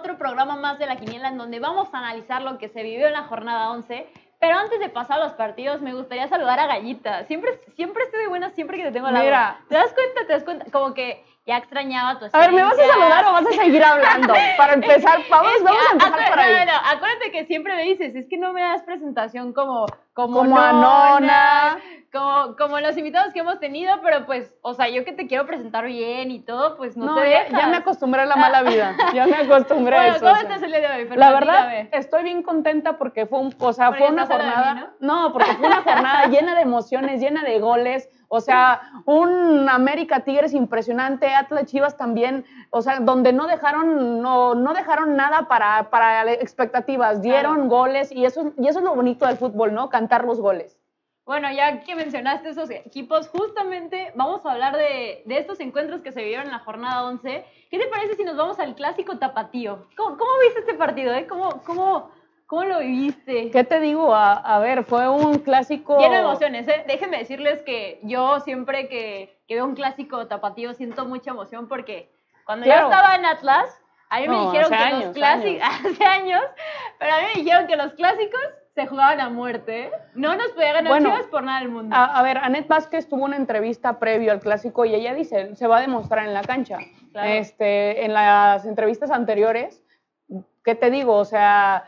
otro programa más de la Quiniela en donde vamos a analizar lo que se vivió en la jornada 11. Pero antes de pasar a los partidos, me gustaría saludar a Gallita. Siempre, siempre estoy de buena siempre que te tengo lado. Mira. ¿Te das cuenta? ¿Te das cuenta? Como que ya extrañaba tu A ver, ¿me vas a saludar o vas a seguir hablando? Para empezar, vamos, vamos a empezar por ahí. no, no, que siempre me dices, es que no me das presentación como como, Nona. como, como los invitados que hemos tenido, pero pues, o sea, yo que te quiero presentar bien y todo, pues no, No, te ya, dejas. ya me acostumbré a la mala vida. Ya me acostumbré a eso. ¿cómo o sea. estás el día de hoy, Fer? La verdad, estoy bien contenta porque fue un, o sea, fue una jornada, mí, ¿no? porque fue una jornada llena de emociones, llena de goles, o sea, un América Tigres impresionante, Atlas Chivas también, o sea, donde no dejaron, no, no dejaron nada para, para expectativas, dieron Claro. goles y eso, y eso es lo bonito del fútbol, ¿no? Cantar los goles. Bueno, ya que mencionaste esos equipos, justamente vamos a hablar de, de estos encuentros que se vivieron en la jornada 11. ¿Qué te parece si nos vamos al clásico tapatío? ¿Cómo, cómo viste este partido? Eh? ¿Cómo, cómo, ¿Cómo lo viviste? ¿Qué te digo? A, a ver, fue un clásico. De emociones, ¿eh? Déjenme decirles que yo siempre que, que veo un clásico tapatío siento mucha emoción porque cuando Claro. yo estaba en Atlas, a mí me dijeron que los clásicos, hace años, pero a mí me dijeron que los clásicos se jugaban a muerte. ¿eh? No nos podía ganar Bueno, Chivas por nada del mundo. A, a ver, Anet Vázquez tuvo una entrevista previo al clásico y ella dice, se va a demostrar en la cancha. Claro. Este, en las entrevistas anteriores, ¿qué te digo? O sea,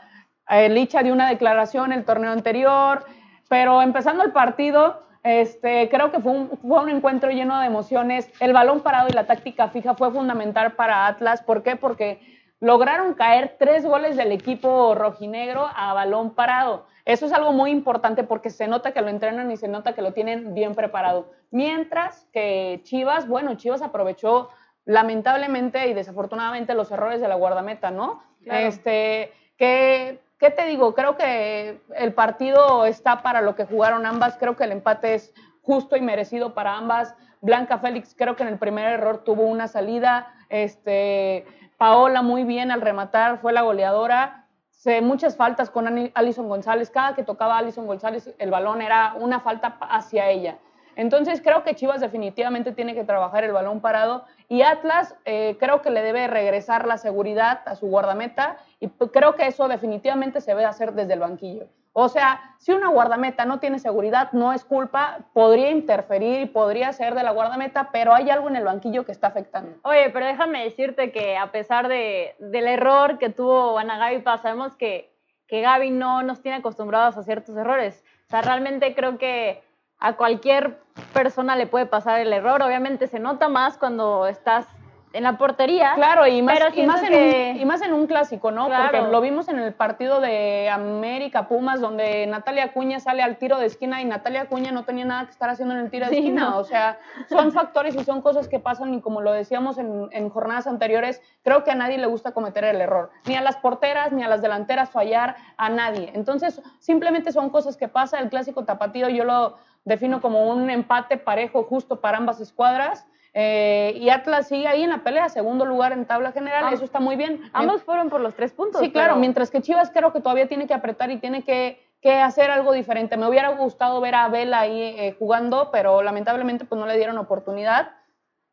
Licha dio una declaración el torneo anterior, pero empezando el partido, este, creo que fue un, fue un encuentro lleno de emociones. El balón parado y la táctica fija fue fundamental para Atlas. ¿Por qué? Porque lograron caer tres goles del equipo rojinegro a balón parado. Eso es algo muy importante porque se nota que lo entrenan y se nota que lo tienen bien preparado. Mientras que Chivas, bueno, Chivas aprovechó lamentablemente y desafortunadamente los errores de la guardameta, ¿no? Claro. Este, que, ¿qué te digo? Creo que el partido está para lo que jugaron ambas. Creo que el empate es justo y merecido para ambas. Blanca Félix creo que en el primer error tuvo una salida. Este, Paola muy bien al rematar, fue la goleadora. Se, muchas faltas con Alison González. Cada que tocaba Alison González el balón era una falta hacia ella. Entonces creo que Chivas definitivamente tiene que trabajar el balón parado y Atlas eh, creo que le debe regresar la seguridad a su guardameta y creo que eso definitivamente se debe hacer desde el banquillo. O sea, si una guardameta no tiene seguridad, no es culpa, podría interferir y podría ser de la guardameta, pero hay algo en el banquillo que está afectando. Oye, pero déjame decirte que a pesar de, del error que tuvo Ana Gaby sabemos que, que Gaby no nos tiene acostumbrados a ciertos errores. O sea, realmente creo que a cualquier persona le puede pasar el error. Obviamente se nota más cuando estás en la portería. Claro, y más, Pero y más, en, que- un, y más en un clásico, ¿no? Claro. Porque lo vimos en el partido de América Pumas, donde Natalia Acuña sale al tiro de esquina y Natalia Acuña no tenía nada que estar haciendo en el tiro de Sí, esquina. no. O sea, son factores y son cosas que pasan y como lo decíamos en, en jornadas anteriores, creo que a nadie le gusta cometer el error. Ni a las porteras, ni a las delanteras fallar, a nadie. Entonces, simplemente son cosas que pasan. El clásico tapatío yo lo defino como un empate parejo justo para ambas escuadras. Eh, y Atlas sigue ahí en la pelea, segundo lugar en tabla general, eso está muy bien. Ambos fueron por los tres puntos. Sí, claro, mientras que Chivas creo que todavía tiene que apretar y tiene que, que hacer algo diferente. Me hubiera gustado ver a Vela ahí eh, jugando, pero lamentablemente pues no le dieron oportunidad.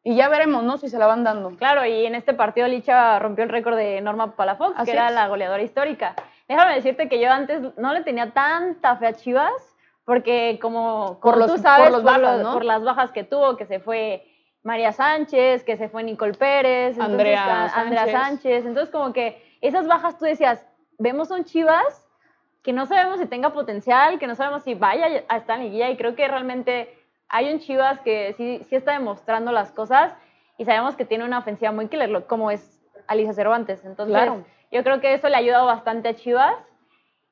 Y ya veremos, ¿no? Si se la van dando. Claro, y en este partido Licha rompió el récord de Norma Palafox, Así que era es. la goleadora histórica. Déjame decirte que yo antes no le tenía tanta fe a Chivas, porque como, Por como los- tú sabes, por los bajas, ¿no? por las bajas que tuvo, que se fue María Sánchez, que se fue Nicole Pérez, entonces, Andrea a- Andrea Sánchez. Sánchez. Entonces, como que esas bajas tú decías, vemos un Chivas que no sabemos si tenga potencial, que no sabemos si vaya a estar en liguilla, y creo que realmente hay un Chivas que sí, sí está demostrando las cosas y sabemos que tiene una ofensiva muy killer, como es Alicia Cervantes. Entonces, Claro. yo creo que eso le ha ayudado bastante a Chivas.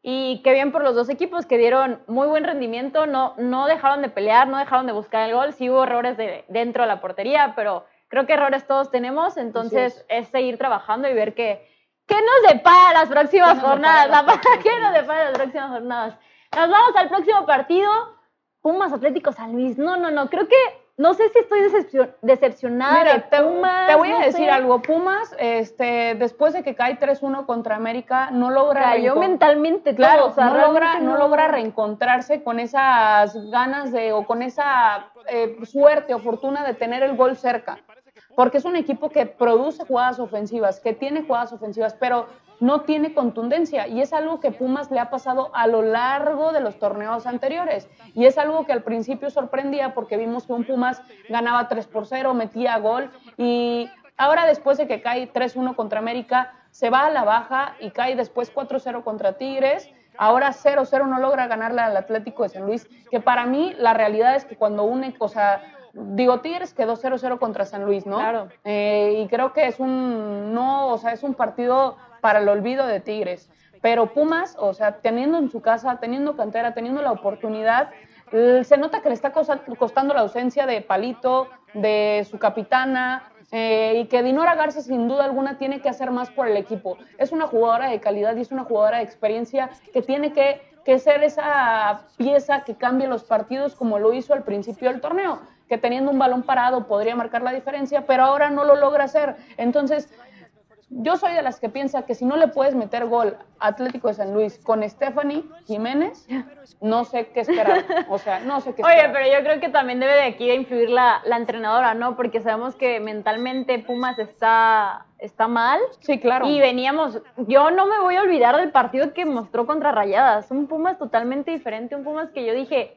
Y qué bien por los dos equipos que dieron muy buen rendimiento, no, no dejaron de pelear, no dejaron de buscar el gol, sí hubo errores de, dentro de la portería, pero creo que errores todos tenemos, entonces es. seguir trabajando y ver qué, qué nos depara las próximas ¿Qué nos jornadas, la- qué nos depara las próximas jornadas. Nos vamos al próximo partido, Pumas Atlético San Luis, no, no, no, creo que, no sé si estoy decepcion- decepcionada de Mira, te, Pumas. te voy a no decir sé. algo. Pumas, este, después de que cae 3-1 contra América, no logra... Cayó mentalmente todo, Claro, o sea, no, logra, realmente no logra reencontrarse con esas ganas de, o con esa eh, suerte o fortuna de tener el gol cerca. porque es un equipo que produce jugadas ofensivas, que tiene jugadas ofensivas, pero no tiene contundencia y es algo que Pumas le ha pasado a lo largo de los torneos anteriores y es algo que al principio sorprendía porque vimos que un Pumas ganaba 3 por 0, metía gol y ahora después de que cae 3-1 contra América se va a la baja y cae después 4-0 contra Tigres. Ahora 0-0 no logra ganarle al Atlético de San Luis, que para mí la realidad es que cuando une, o sea, digo, Tigres quedó 0-0 contra San Luis, ¿no? Claro. Eh, y creo que es un, no, o sea, es un partido para el olvido de Tigres. Pero Pumas, o sea, teniendo en su casa, teniendo cantera, teniendo la oportunidad, se nota que le está costando la ausencia de Palito, de su capitana, eh, y que Dinora Garza sin duda alguna tiene que hacer más por el equipo. Es una jugadora de calidad y es una jugadora de experiencia que tiene que, que ser esa pieza que cambie los partidos como lo hizo al principio del torneo que teniendo un balón parado podría marcar la diferencia, pero ahora no lo logra hacer. Entonces, yo soy de las que piensa que si no le puedes meter gol a Atlético de San Luis con Stephanie Jiménez, no sé qué esperar. O sea, no sé qué esperar. Oye, pero yo creo que también debe de aquí influir la, la entrenadora, ¿no? Porque sabemos que mentalmente Pumas está, está mal. Sí, claro. Y veníamos, yo no me voy a olvidar del partido que mostró contra Rayadas. Un Pumas totalmente diferente, un Pumas que yo dije,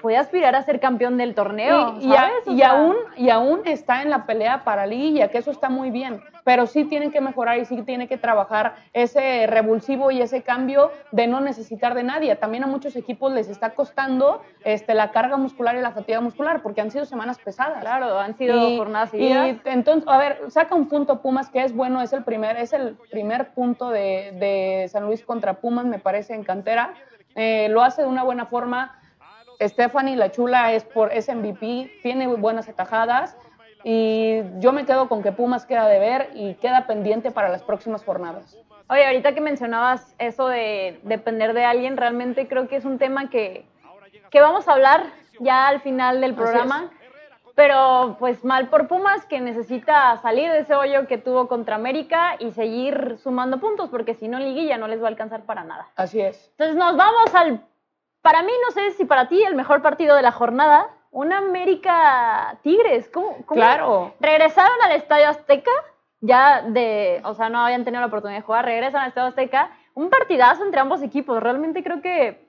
puede aspirar a ser campeón del torneo. Y, y, aún, y aún está en la pelea para Liguilla, que eso está muy bien. Pero sí tienen que mejorar y sí tiene que trabajar ese revulsivo y ese cambio de no necesitar de nadie. También a muchos equipos les está costando este, la carga muscular y la fatiga muscular, porque han sido semanas pesadas. Claro, han sido jornadas. Y entonces, a ver, saca un punto Pumas que es bueno, es el primer, es el primer punto de, de San Luis contra Pumas, me parece, en cantera. Eh, lo hace de una buena forma Stephanie La Chula es, por, es MVP, tiene buenas atajadas y yo me quedo con que Pumas queda de ver y queda pendiente para las próximas jornadas. Oye, ahorita que mencionabas eso de depender de alguien, realmente creo que es un tema que, que vamos a hablar ya al final del programa. Pero pues mal por Pumas que necesita salir de ese hoyo que tuvo contra América y seguir sumando puntos, porque si no, liguilla no les va a alcanzar para nada. Así es. Entonces nos vamos al para mí, no sé si para ti el mejor partido de la jornada, un América Tigres. ¿Cómo, Claro. Regresaron al Estadio Azteca, ya de, o sea, no habían tenido la oportunidad de jugar, regresan al Estadio Azteca. Un partidazo entre ambos equipos, realmente creo que...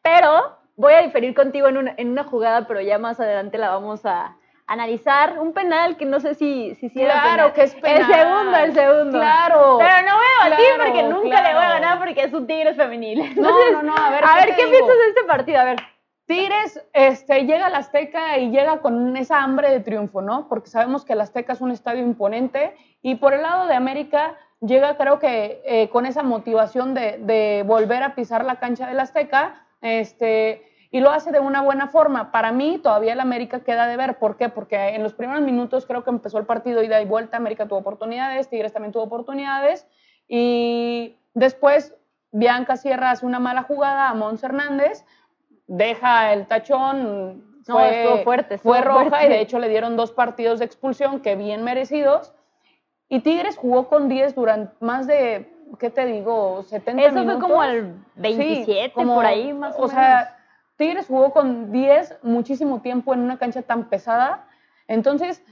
Pero voy a diferir contigo en una, en una jugada, pero ya más adelante la vamos a, analizar un penal que no sé si, si, si Claro que es penal. El segundo, el segundo. Claro. Pero no voy a batir porque nunca le voy a ganar porque es un Tigres femenil. no, no, no, a ver. A ver, ¿qué piensas de este partido? A ver. Tigres este, llega al Azteca y llega con esa hambre de triunfo, ¿no? Porque sabemos que el Azteca es un estadio imponente y por el lado de América llega creo que eh, con esa motivación de, de, volver a pisar la cancha del Azteca, este, y lo hace de una buena forma. Para mí todavía el América queda de ver. ¿Por qué? Porque en los primeros minutos creo que empezó el partido ida y vuelta, América tuvo oportunidades, Tigres también tuvo oportunidades y después Bianca Sierra hace una mala jugada a Mons Hernández, deja el tachón, fue, fuerte, fue roja y de hecho le dieron dos partidos de expulsión que bien merecidos. Y Tigres jugó con 10 durante más de, ¿qué te digo? 70 minutos. Eso fue como el 27, como, por ahí más o, o sea, Tigres jugó con 10 muchísimo tiempo en una cancha tan pesada. Entonces,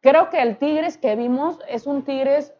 creo que el Tigres que vimos es un Tigres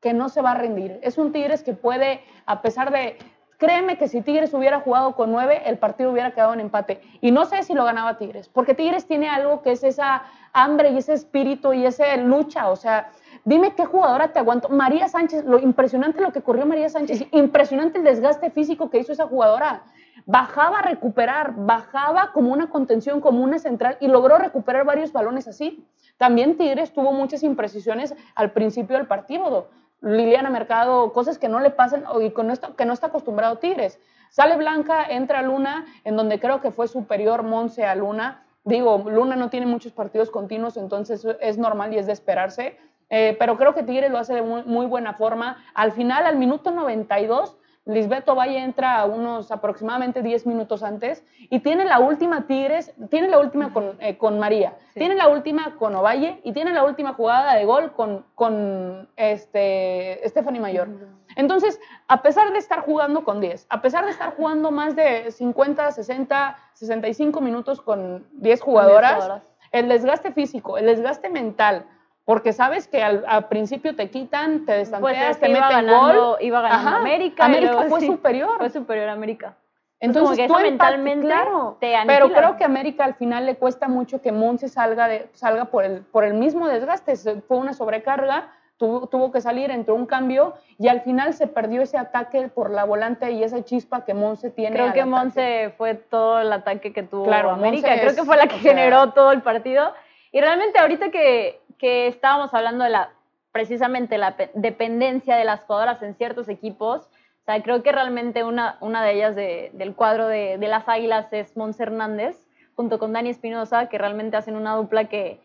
que no se va a rendir. Es un Tigres que puede, a pesar de... Créeme que si Tigres hubiera jugado con 9, el partido hubiera quedado en empate. Y no sé si lo ganaba Tigres, porque Tigres tiene algo que es esa hambre y ese espíritu y esa lucha. O sea, dime qué jugadora te aguanto. María Sánchez, lo impresionante lo que corrió María Sánchez, impresionante el desgaste físico que hizo esa jugadora bajaba a recuperar, bajaba como una contención, como una central y logró recuperar varios balones así. También Tigres tuvo muchas imprecisiones al principio del partido. Liliana Mercado, cosas que no le pasan y con esto, que no está acostumbrado Tigres. Sale Blanca, entra Luna, en donde creo que fue superior Monse a Luna. Digo, Luna no tiene muchos partidos continuos, entonces es normal y es de esperarse. Eh, pero creo que Tigres lo hace de muy, muy buena forma. Al final, al minuto 92, Lisbeto Valle entra unos aproximadamente 10 minutos antes y tiene la última Tigres, tiene la última con, eh, María, tiene la última con Ovalle y tiene la última jugada de gol con, con este, Stephanie Mayor. Entonces, a pesar de estar jugando con 10, a pesar de estar jugando más de 50, 60, 65 minutos con 10 jugadoras, el desgaste físico, el desgaste mental, porque sabes que al, al principio te quitan, te Pues destanteas, es que te meten ganando, gol. iba ganando Ajá, América. América luego fue sí, superior. Fue superior a América. Entonces, que tú mentalmente claro, te pero creo que a América al final le cuesta mucho que Monse salga de salga por el por el mismo desgaste, fue una sobrecarga, tuvo, tuvo que salir, entró un cambio y al final se perdió ese ataque por la volante y esa chispa que Monse tiene. Creo que. Monse fue todo el ataque que tuvo Claro, América. Monse Creo es- que fue la que sea- generó todo el partido. Y realmente ahorita que, que estábamos hablando de la precisamente la pe- dependencia de las jugadoras en ciertos equipos, o sea, creo que realmente una, una de ellas de- del cuadro de, de las Águilas es Monse Hernández, junto con Dani Espinosa, que realmente hacen una dupla que,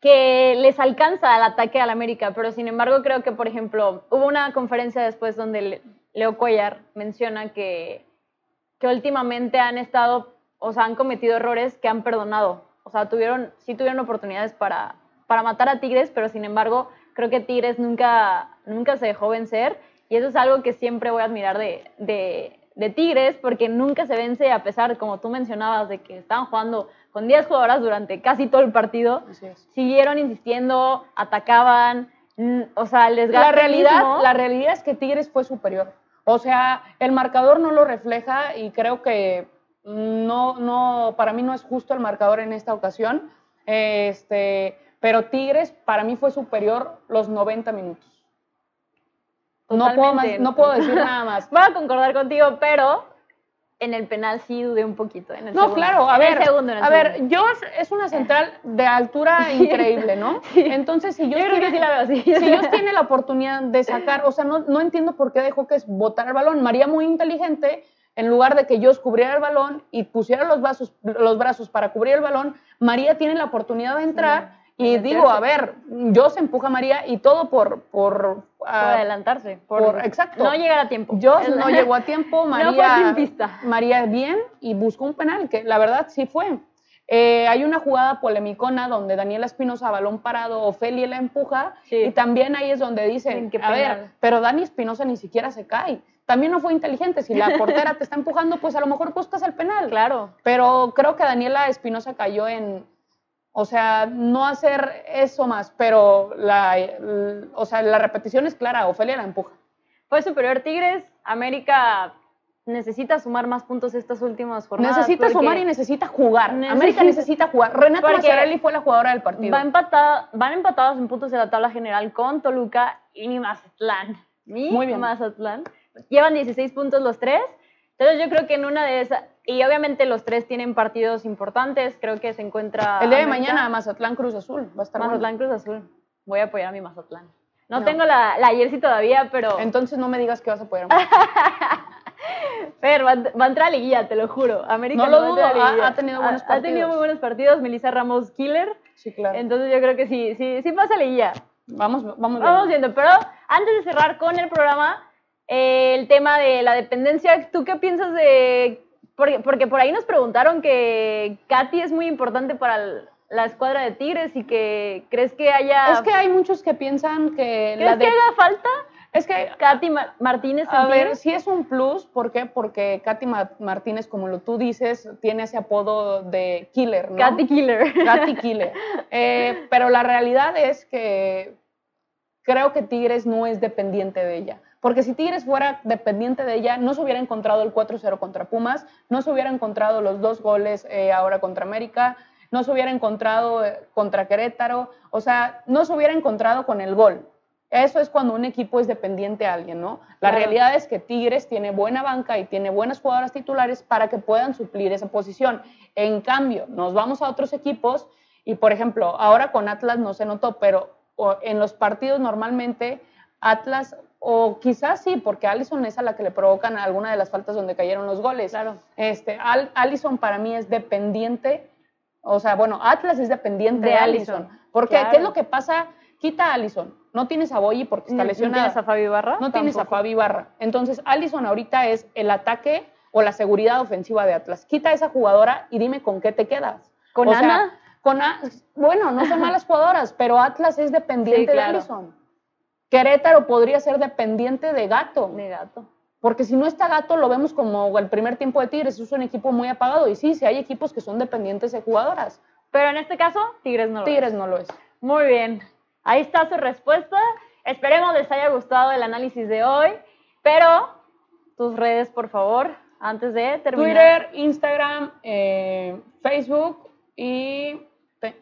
que les alcanza al ataque al América, pero sin embargo creo que, por ejemplo, hubo una conferencia después donde Le- Leo Cuellar menciona que, que últimamente han estado, o sea, han cometido errores que han perdonado. O sea, tuvieron, sí tuvieron oportunidades para, para matar a Tigres, pero sin embargo, creo que Tigres nunca, nunca se dejó vencer. Y eso es algo que siempre voy a admirar de, de, de Tigres, porque nunca se vence, a pesar, como tú mencionabas, de que estaban jugando con 10 jugadoras durante casi todo el partido. Siguieron insistiendo, atacaban, o sea, el desgaste La realidad, mismo- la realidad es que Tigres fue superior. O sea, el marcador no lo refleja y creo que no, no, para mí no es justo el marcador en esta ocasión. Este, pero Tigres para mí fue superior los 90 minutos. No puedo, más- no puedo decir nada más. Voy a concordar contigo, pero en el penal sí dudé un poquito. En el No, segundo. claro, a ver, segundo, a ver. Josh es una central de altura increíble, ¿no? Entonces, si yo tiene- sí la veo si tienen la oportunidad de sacar, o sea, no, no entiendo por qué dejó que botar el balón. María muy inteligente, en lugar de que Josh cubriera el balón y pusiera los brazos, los brazos para cubrir el balón, María tiene la oportunidad de entrar y digo, a ver, Josh empuja a María y todo por... por, por ah, adelantarse. Por, por- exacto. No llegar a tiempo. Es- no llegó a tiempo, No María, tiempista. María bien y buscó un penal, que la verdad sí fue. Eh, hay una jugada polemicona donde Daniela Espinosa, balón parado, Ofelia la empuja Sí. y también ahí es donde dicen, a ver, pero Dani Espinosa ni siquiera se cae. También no fue inteligente, si la portera te está empujando, pues a lo mejor buscas el penal. Claro. Pero creo que Daniela Espinosa cayó en, o sea, no hacer eso más, pero la, o sea, la repetición es clara, Ofelia la empuja. Fue superior Tigres. América necesita sumar más puntos estas últimas jornadas. Necesita sumar y necesita jugar. Necesita- América necesita jugar. Renata Mazzarelli fue la jugadora del partido. Va empatada, van empatados en puntos de la tabla general con Toluca y mi Mazatlán. Mi Muy bien. Mazatlán. Llevan 16 puntos los tres. Entonces yo creo que en una de esas, y obviamente los tres tienen partidos importantes, creo que se encuentra... El día de mañana Mazatlán Cruz Azul. Va a estar bueno. Mazatlán Cruz Azul. Voy a apoyar a mi Mazatlán. No, No. tengo la, la jersey todavía, pero... Entonces no me digas que vas a apoyar. Fer, va, va a entrar a liguilla, te lo juro. América No lo a a dudo, ha- ha tenido buenos Ha tenido partidos. muy buenos partidos. Melissa Ramos, killer. Sí, claro. Entonces yo creo que sí, sí, sí pasa a liguilla. Vamos, vamos, Vamos viendo. viendo, pero antes de cerrar con el programa, eh, el tema de la dependencia, ¿tú qué piensas de...? Porque, porque por ahí nos preguntaron que Katy es muy importante para el- la escuadra de Tigres y que crees que haya... Es que hay muchos que piensan que ¿Crees la que de... haga falta Es que Katy Ma- Martínez A ver, Tigres? sí es un plus, ¿por qué? Porque Katy Ma- Martínez, como lo tú dices, tiene ese apodo de killer, ¿no? Katy Killer. Katy Killer. Eh, pero la realidad es que creo que Tigres no es dependiente de ella. Porque si Tigres fuera dependiente de ella, no se hubiera encontrado el 4-0 contra Pumas, no se hubiera encontrado los dos goles eh, ahora contra América, no se hubiera encontrado eh, contra Querétaro, o sea, no se hubiera encontrado con el gol. Eso es cuando un equipo es dependiente a alguien, ¿no? La Claro. realidad es que Tigres tiene buena banca y tiene buenas jugadoras titulares para que puedan suplir esa posición. En cambio, nos vamos a otros equipos y, por ejemplo, ahora con Atlas no se notó, pero en los partidos normalmente Atlas, o quizás sí, porque Allison es a la que le provocan alguna de las faltas donde cayeron los goles. Claro. Este, Al- Allison para mí es dependiente, o sea, bueno, Atlas es dependiente De de, Allison, Allison. Porque, claro. ¿qué es lo que pasa? Quita a Allison. No tienes a Boyi porque está ¿No lesionada. tienes a Fabi Barra? No tienes a. Fabi Barra. Entonces, Allison ahorita es el ataque o la seguridad ofensiva de Atlas. Quita a esa jugadora y dime con qué te quedas. ¿Con O sea, Ana? con A- bueno, no son malas jugadoras, pero Atlas es dependiente Sí, claro. de Allison. Querétaro podría ser dependiente de Gato. De gato. Porque si no está Gato, lo vemos como el primer tiempo de Tigres. Es un equipo muy apagado. Y sí, sí hay equipos que son dependientes de jugadoras. Pero en este caso, Tigres no lo es. Tigres no lo es. Muy bien. Ahí está su respuesta. Esperemos les haya gustado el análisis de hoy, pero tus redes, por favor, antes de terminar. Twitter, Instagram, eh, Facebook y,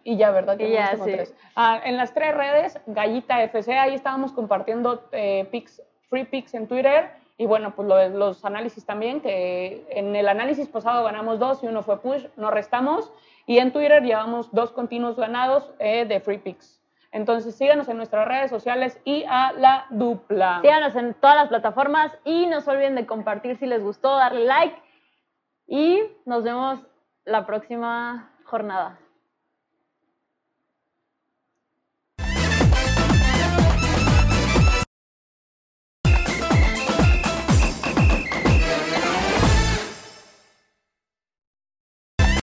y ya, ¿verdad? Y ya, Tenemos como sí. tres. Ah, en las tres redes, Gallita FC, ahí estábamos compartiendo eh, pics, free picks en Twitter. Y bueno, pues lo los análisis también, que en el análisis pasado ganamos dos y uno fue push, no restamos. Y en Twitter llevamos dos continuos ganados eh, de free picks. Entonces síganos en nuestras redes sociales y a la dupla. Síganos en todas las plataformas y no se olviden de compartir si les gustó, darle like y nos vemos la próxima jornada.